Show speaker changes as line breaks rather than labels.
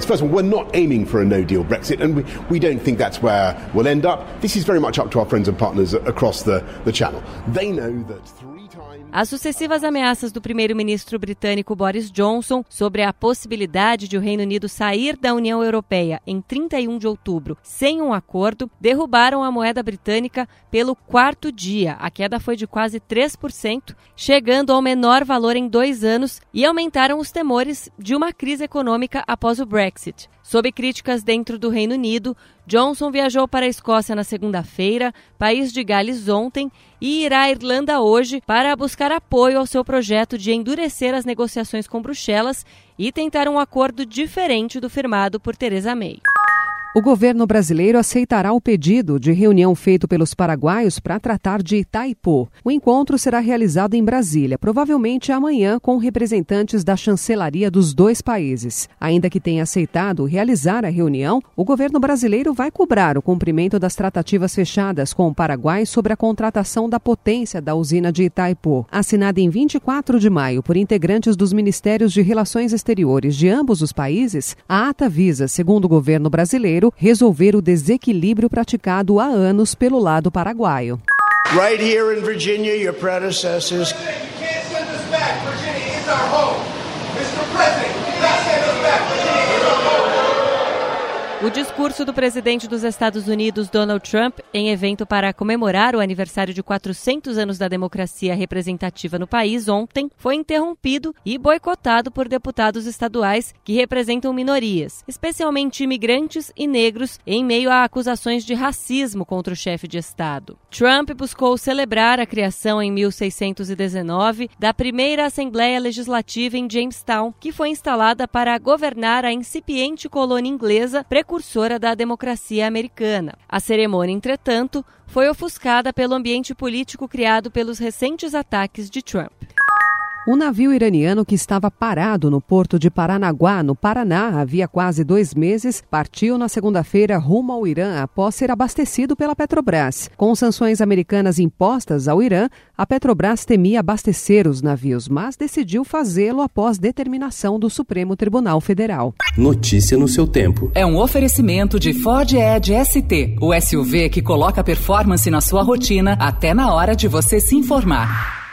First of all, we're not aiming for a no deal Brexit, and we, we don't think that's where we'll end up. This is very much up to our friends and partners across the, the channel. They know that three times.
As sucessivas ameaças do primeiro-ministro britânico Boris Johnson sobre a possibilidade de o Reino Unido sair da União Europeia em 31 de outubro sem um acordo derrubaram a moeda britânica pelo quarto dia. A queda foi de quase 3%, chegando ao menor valor em dois anos e aumentaram os temores de uma crise econômica após o Brexit. Sob críticas dentro do Reino Unido, Johnson viajou para a Escócia na segunda-feira, país de Gales ontem, e irá à Irlanda hoje para buscar apoio ao seu projeto de endurecer as negociações com Bruxelas e tentar um acordo diferente do firmado por Theresa May.
O governo brasileiro aceitará o pedido de reunião feito pelos paraguaios para tratar de Itaipu. O encontro será realizado em Brasília, provavelmente amanhã, com representantes da chancelaria dos dois países. Ainda que tenha aceitado realizar a reunião, o governo brasileiro vai cobrar o cumprimento das tratativas fechadas com o Paraguai sobre a contratação da potência da usina de Itaipu. Assinada em 24 de maio por integrantes dos Ministérios de Relações Exteriores de ambos os países, a ata visa, segundo o governo brasileiro, resolver o desequilíbrio praticado há anos pelo lado paraguaio.
Right here in Virginia, your predecessors.
O discurso do presidente dos Estados Unidos, Donald Trump, em evento para comemorar o aniversário de 400 anos da democracia representativa no país ontem, foi interrompido e boicotado por deputados estaduais que representam minorias, especialmente imigrantes e negros, em meio a acusações de racismo contra o chefe de Estado. Trump buscou celebrar a criação em 1619 da primeira Assembleia Legislativa em Jamestown, que foi instalada para governar a incipiente colônia inglesa precursora da democracia americana. A cerimônia, entretanto, foi ofuscada pelo ambiente político criado pelos recentes ataques de Trump.
Um navio iraniano que estava parado no porto de Paranaguá, no Paraná, havia quase dois meses, partiu na segunda-feira rumo ao Irã após ser abastecido pela Petrobras. Com sanções americanas impostas ao Irã, a Petrobras temia abastecer os navios, mas decidiu fazê-lo após determinação do Supremo Tribunal Federal.
Notícia no seu tempo.
É um oferecimento de Ford Edge ST, o SUV que coloca performance na sua rotina até na hora de você se informar.